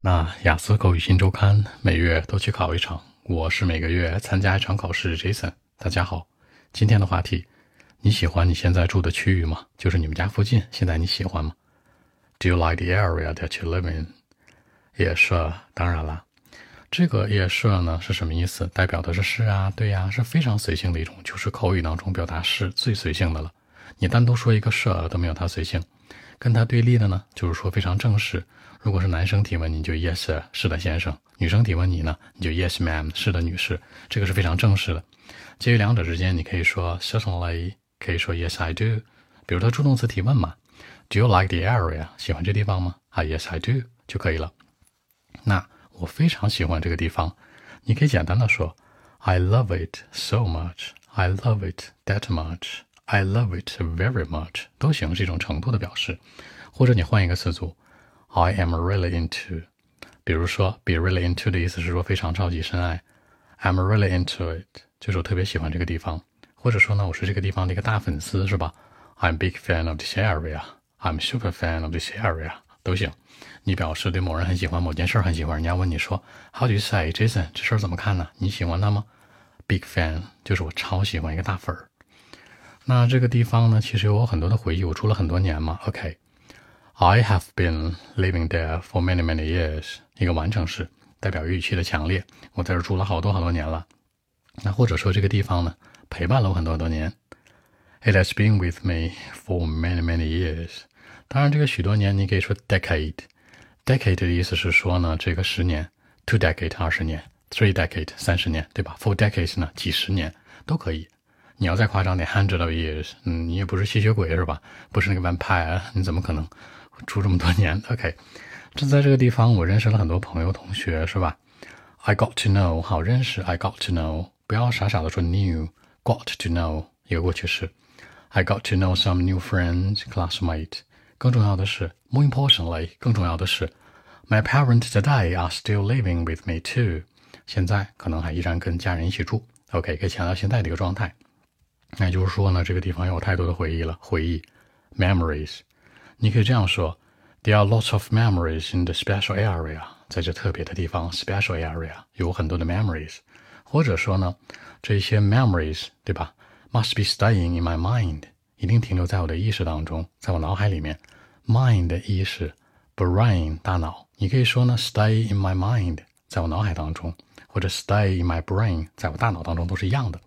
那雅思口语新周刊每月都去考一场，我是每个月参加一场考试。Jason，大家好，今天的话题，你喜欢你现在住的区域吗？就是你们家附近，现在你喜欢吗？Do you like the area that you live in？也是，当然了，这个也是呢是什么意思？代表的是是啊，对呀，是非常随性的一种，就是口语当中表达是最随性的了。你单独说一个是都没有它随性。跟它对立的呢，就是说非常正式。如果是男生提问，你就 Yes，是的，先生；女生提问你呢，你就 Yes, ma'am，是的，女士。这个是非常正式的。介于两者之间，你可以说 Certainly，可以说 Yes, I do。比如他助动词提问嘛，Do you like the area？喜欢这地方吗？啊，Yes, I do 就可以了。那我非常喜欢这个地方，你可以简单的说 I love it so much. I love it that much. I love it very much 都行，是一种程度的表示。或者你换一个词组，I am really into。比如说，be really into 的意思是说非常超级深爱。I'm really into it，就是我特别喜欢这个地方。或者说呢，我是这个地方的一个大粉丝，是吧？I'm big fan of this area。I'm super fan of this area 都行。你表示对某人很喜欢，某件事很喜欢，人家问你说，How do you say Jason？这事儿怎么看呢？你喜欢他吗？Big fan 就是我超喜欢一个大粉儿。那这个地方呢，其实有很多的回忆。我住了很多年嘛。OK，I have been living there for many many years。一个完成式，代表语气的强烈。我在这住了好多好多年了。那或者说这个地方呢，陪伴了我很多很多年。It has been with me for many many years。当然，这个许多年你可以说 decade。decade 的意思是说呢，这个十年，two decade 二十年，three decade 三十年，对吧？Four decades 呢，几十年都可以。你要再夸张点，hundred of years，嗯，你也不是吸血鬼是吧？不是那个 vampire，你怎么可能住这么多年？OK，这在这个地方，我认识了很多朋友、同学，是吧？I got to know，好认识。I got to know，不要傻傻的说 new，got to know 一个过去式。I got to know some new friends, classmate。更重要的是，more importantly，更重要的是，my parents today are still living with me too。现在可能还依然跟家人一起住。OK，可以强调现在的一个状态。那也就是说呢，这个地方有太多的回忆了，回忆，memories。你可以这样说：There are lots of memories in the special area。在这特别的地方，special area 有很多的 memories。或者说呢，这些 memories，对吧？Must be staying in my mind，一定停留在我的意识当中，在我脑海里面。Mind 意识，brain 大脑。你可以说呢，stay in my mind，在我脑海当中，或者 stay in my brain，在我大脑当中都是一样的。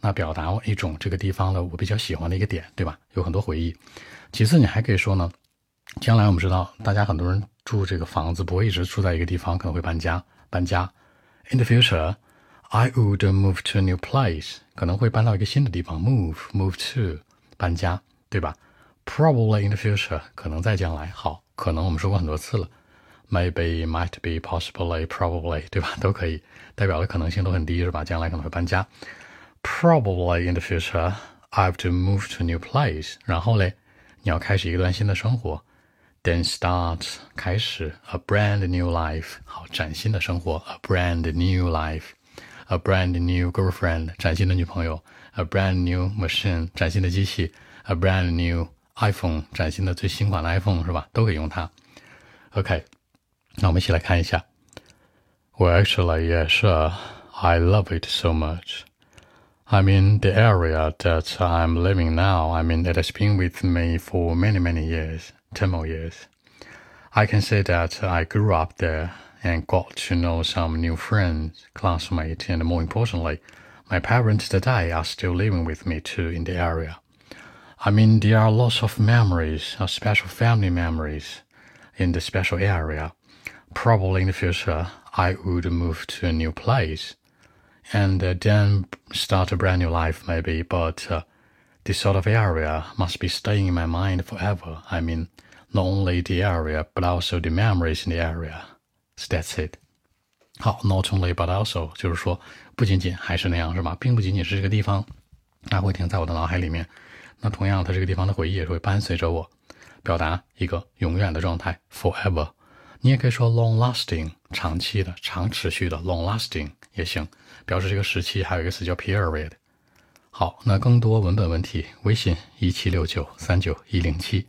那表达一种这个地方的我比较喜欢的一个点，对吧？有很多回忆。其次，你还可以说呢，将来我们知道，大家很多人住这个房子不会一直住在一个地方，可能会搬家。搬家。In the future, I would move to a new place，可能会搬到一个新的地方。Move, move to，搬家，对吧？Probably in the future，可能在将来。好，可能我们说过很多次了。Maybe, might be, possibly, probably，对吧？都可以，代表的可能性都很低，是吧？将来可能会搬家。Probably in the future, I have to move to a new place. 然后嘞，你要开始一段新的生活。Then start 开始 a brand new life. 好，崭新的生活，a brand new life. A brand new girlfriend 崭新的女朋友，a brand new machine 崭新的机器，a brand new iPhone 崭新的最新款的 iPhone 是吧？都可以用它。OK，那我们一起来看一下。Well, actually, yeah, sure. I love it so much. I mean, the area that I'm living now, I mean, it has been with me for many, many years, 10 more years. I can say that I grew up there and got to know some new friends, classmates, and more importantly, my parents today are still living with me too in the area. I mean, there are lots of memories, of special family memories in the special area. Probably in the future, I would move to a new place and uh, then start a brand new life maybe. But uh, this sort of area must be staying in my mind forever. I mean, not only the area, but also the memories in the area. So that's it. 好，not only but also 就是说，不仅仅还是那样，是吧？并不仅仅是这个地方，它会停在我的脑海里面。那同样，它这个地方的回忆也是会伴随着我，表达一个永远的状态，forever。你也可以说 long lasting，长期的、长持续的 long lasting 也行，表示这个时期。还有一个词叫 period。好，那更多文本问题，微信一七六九三九一零七。